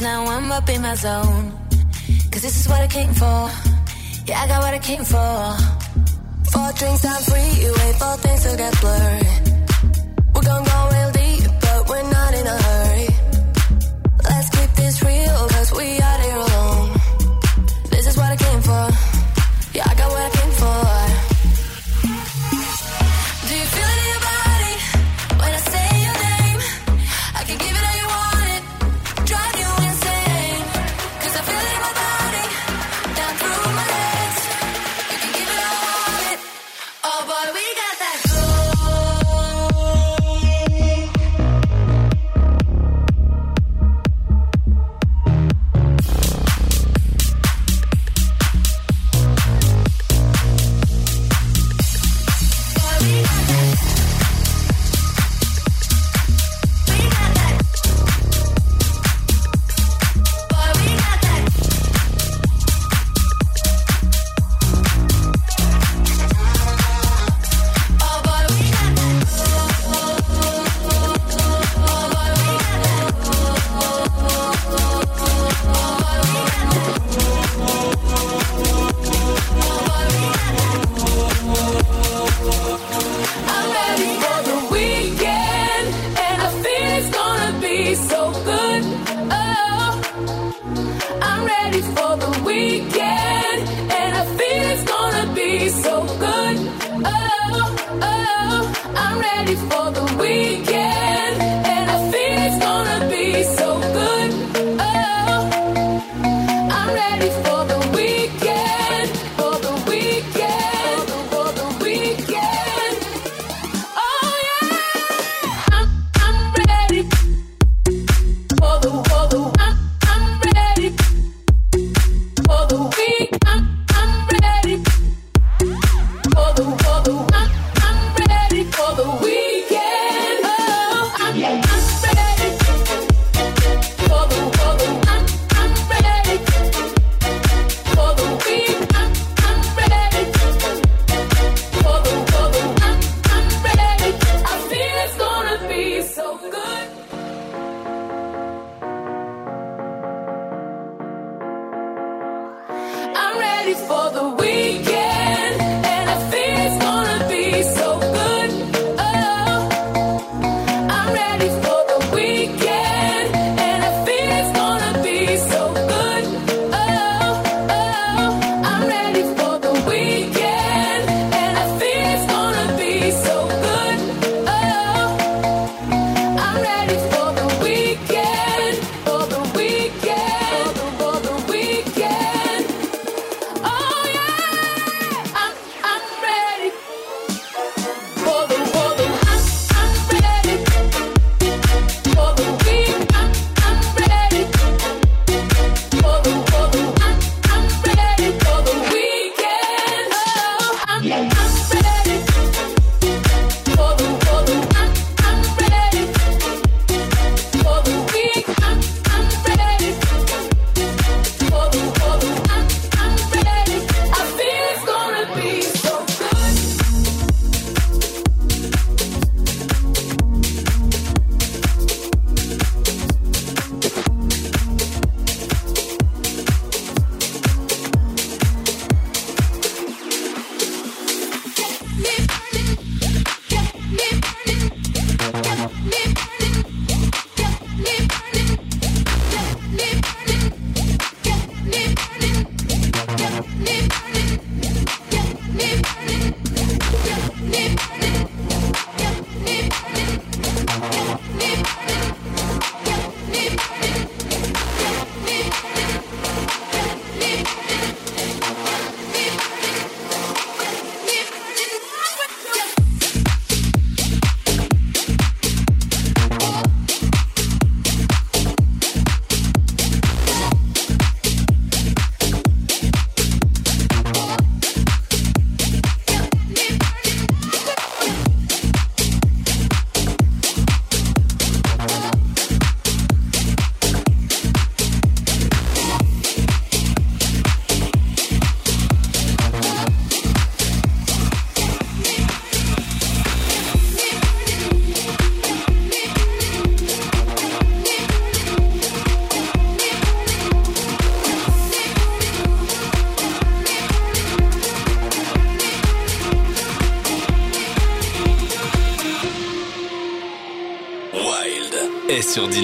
now I'm up in my zone. Cause this is what I came for. Yeah, I got what I came for. Four drinks, I'm free. You wait for things to get blurred. so good. Sur Dynamic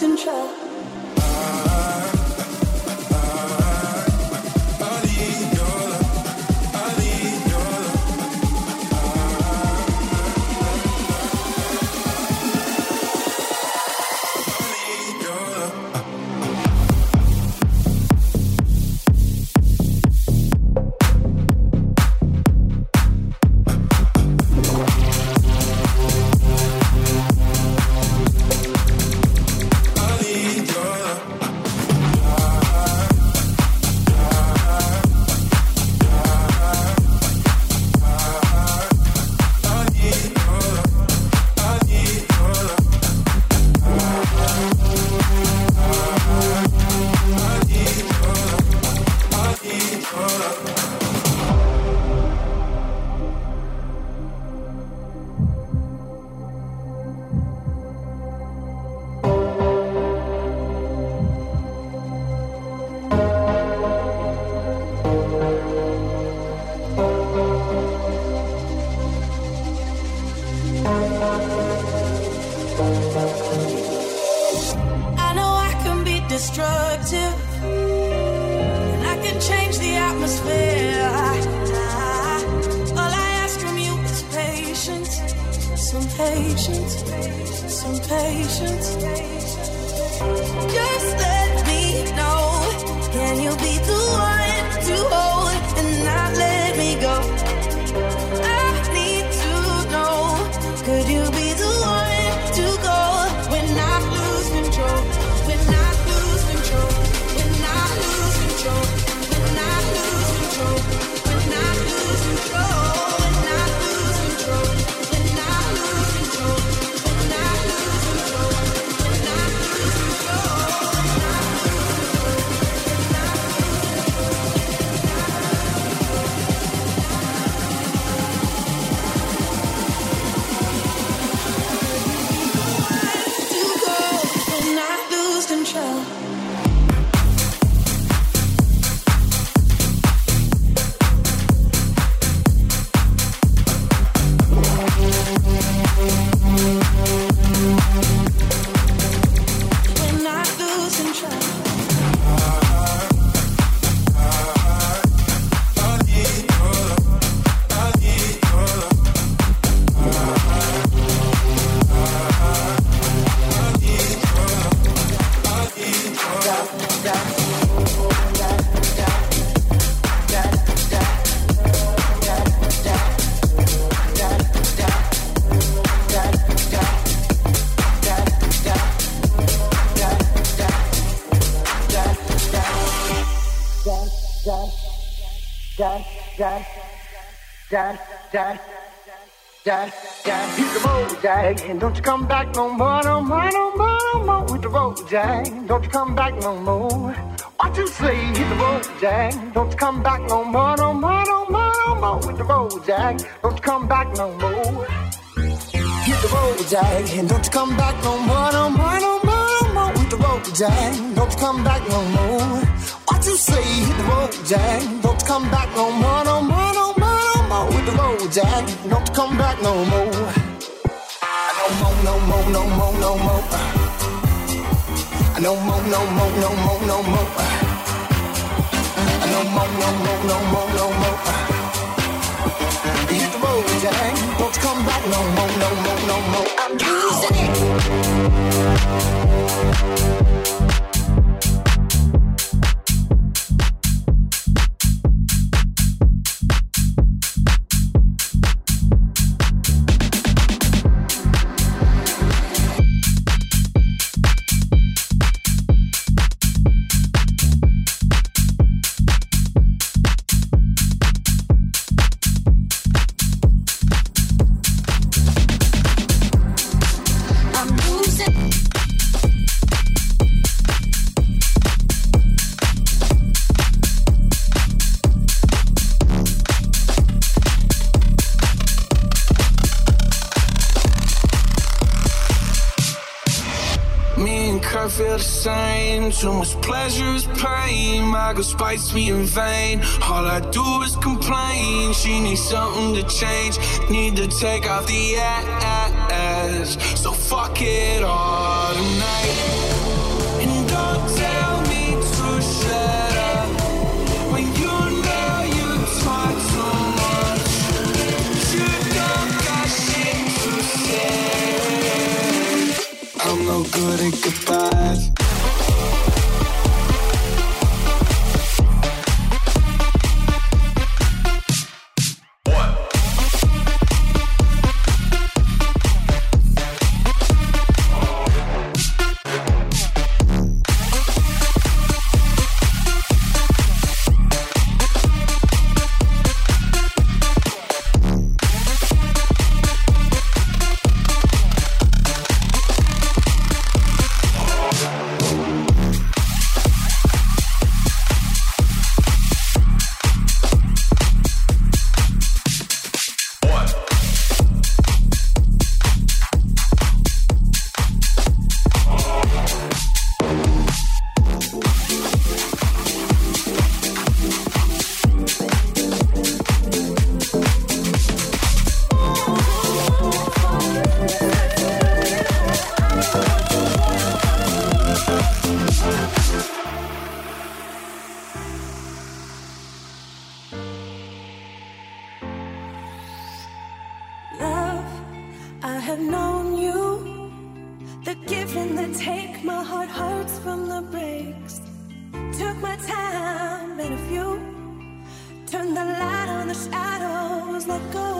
lost in trust. Jack, Jack, Jack, Jack. Jack, hit the road, Jack, and don't you come back no more, no more, no more, no more with the road, Jack. Don't you come back no more. What you say? Hit the road, Jack. Don't you come back no more, no more, no more, no more with the road, Jack. Don't you come back no more. Hit the road, Jack, and don't you come back no more, no more, no more, no more with the road, Jack. Don't you come back no more. What you say? Hit the road, Jack. Don't come back no more, no more, no more no more with the road, Jack. Don't come back no more. No more, no more, no more, no more. No more, no more, no more, no more. No more, no more, no more, no more. Hit the road, Jack. Don't come back no more, no more, no more. I'm losing it. Too much pleasure is pain. My girl spites me in vain. All I do is complain. She needs something to change. Need to take off the ass. So fuck it all tonight. And don't tell me to shut up when you know you talk too much. You don't got shit to say. I'm no good at goodbyes. have known you. The give and the take, my heart hurts from the breaks. Took my time, and a few. turn the light on the shadows, let go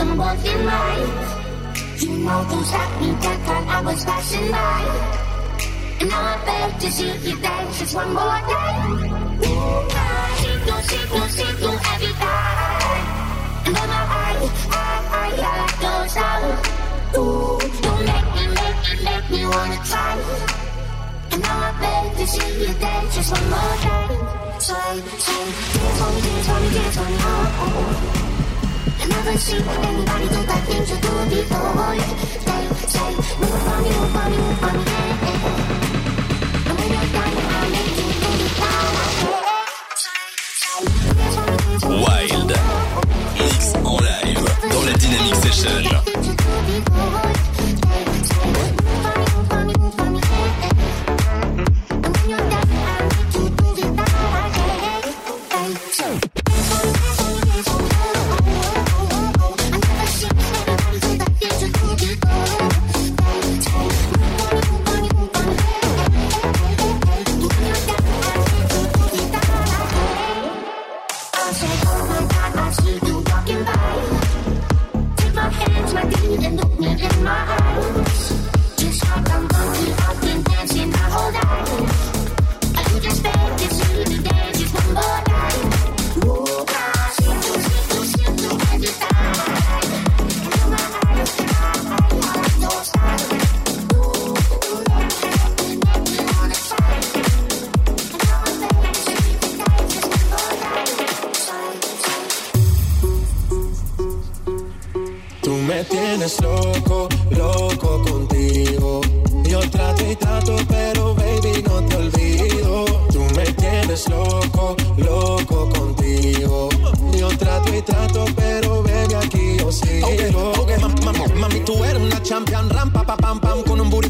someone in life. You know those happy that when I was passing by. And now I beg to see you dance just one more time. Ooh, I see you, see you, see every time. And then I, I, I, I goes out. Ooh, don't make me, make me, make me wanna try. And now I beg to see you dance just one more time. Say, say, dance on me, dance on me, dance on me, oh, oh, oh. Wild mix en live dans la Dynamic Session.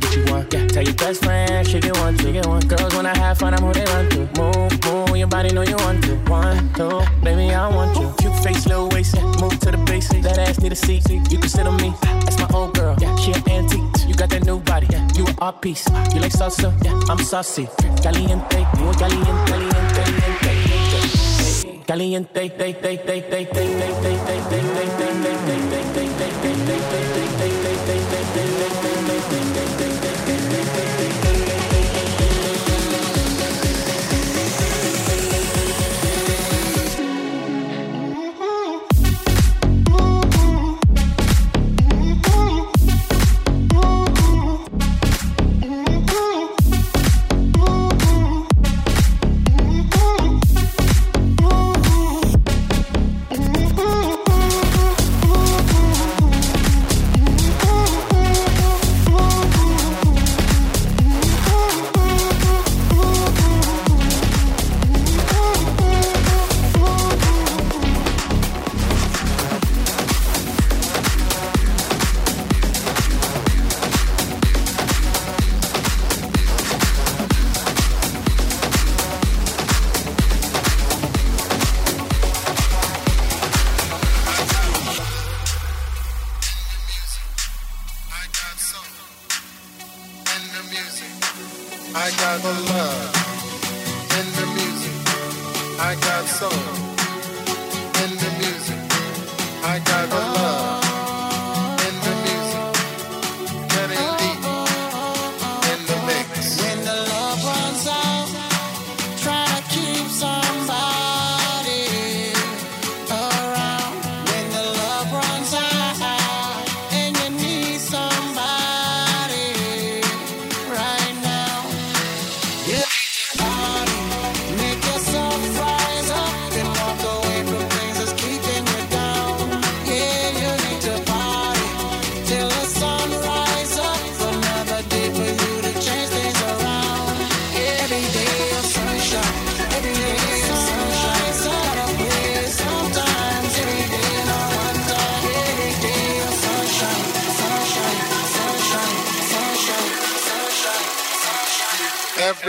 Piece. You one, yeah. Tell your best friend, she it one, she it one. Girls, wanna have fun, I'm on around to Move Move your body, no you want to run. Baby, I want you cute face, no waist, yeah. Move to the basic That ass need a seat. You consider me That's my own girl, yeah. She an antique You got that new body, yeah. You are peace. You like salsa? Yeah, I'm saucy. Caliente, muy caliente, caliente, caliente. Caliente,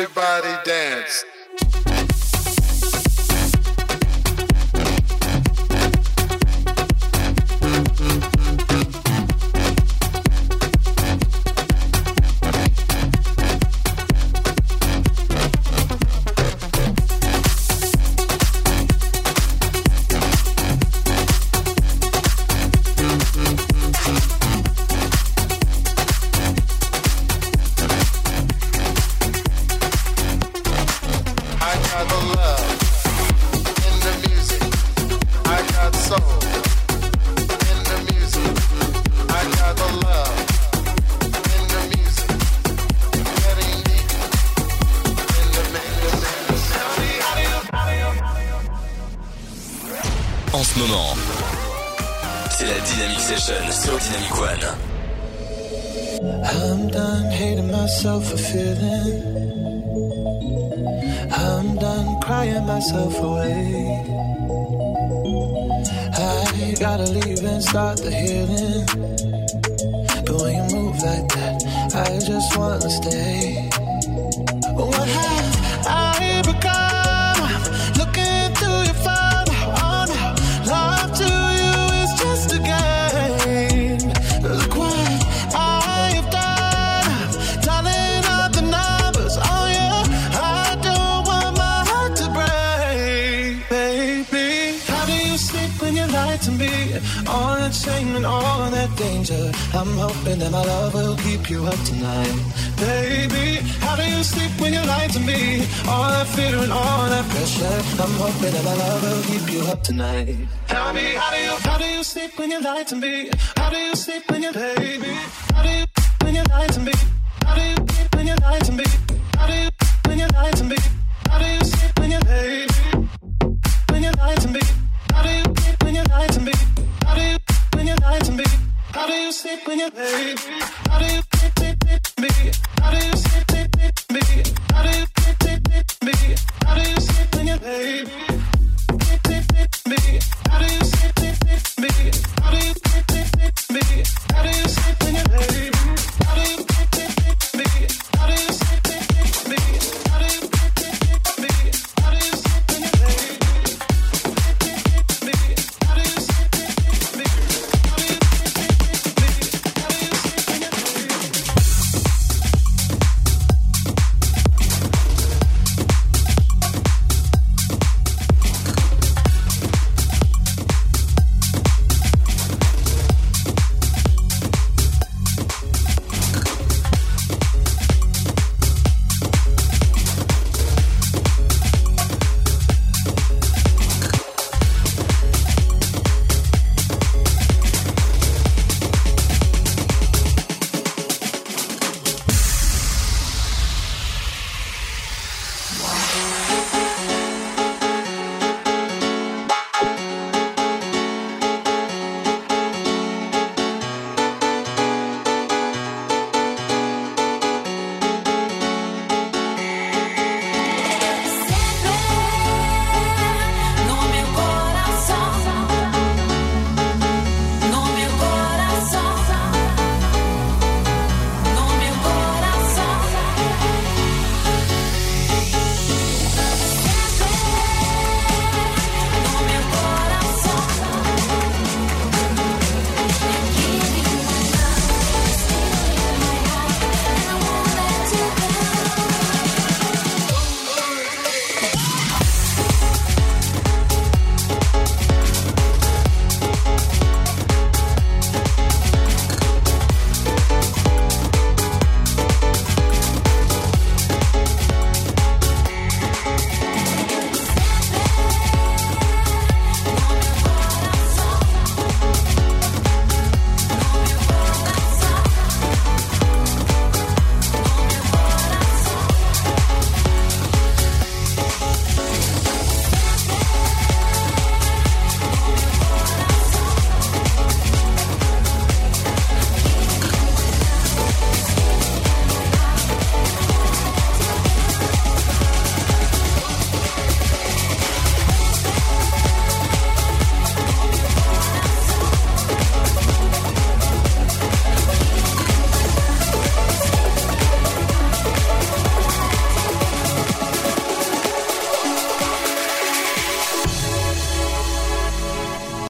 Everybody dance. Session sur Dynamic One. I'm done hating myself for feeling. I'm done crying myself away. I gotta leave and start the healing. But when you move like that, I just wanna stay. I'm hoping that my love will keep you up tonight, baby. How do you sleep when you lie to me? All that fear and all that pressure. I'm hoping that my love will keep you up tonight. Tell me, how do you, how do you sleep when you lie to me? How do you sleep when you, baby? How do you when you lie to me? How do you sleep when you lie to me? How do you when you lie to me? How do you sleep when you, baby? When you lie to me? How do you sleep when you lie to me? How do you when you lie to me? How do you sleep when you're late? How do you sleep, sleep, sleep, me? How do you sleep, sleep, sleep, me? How do you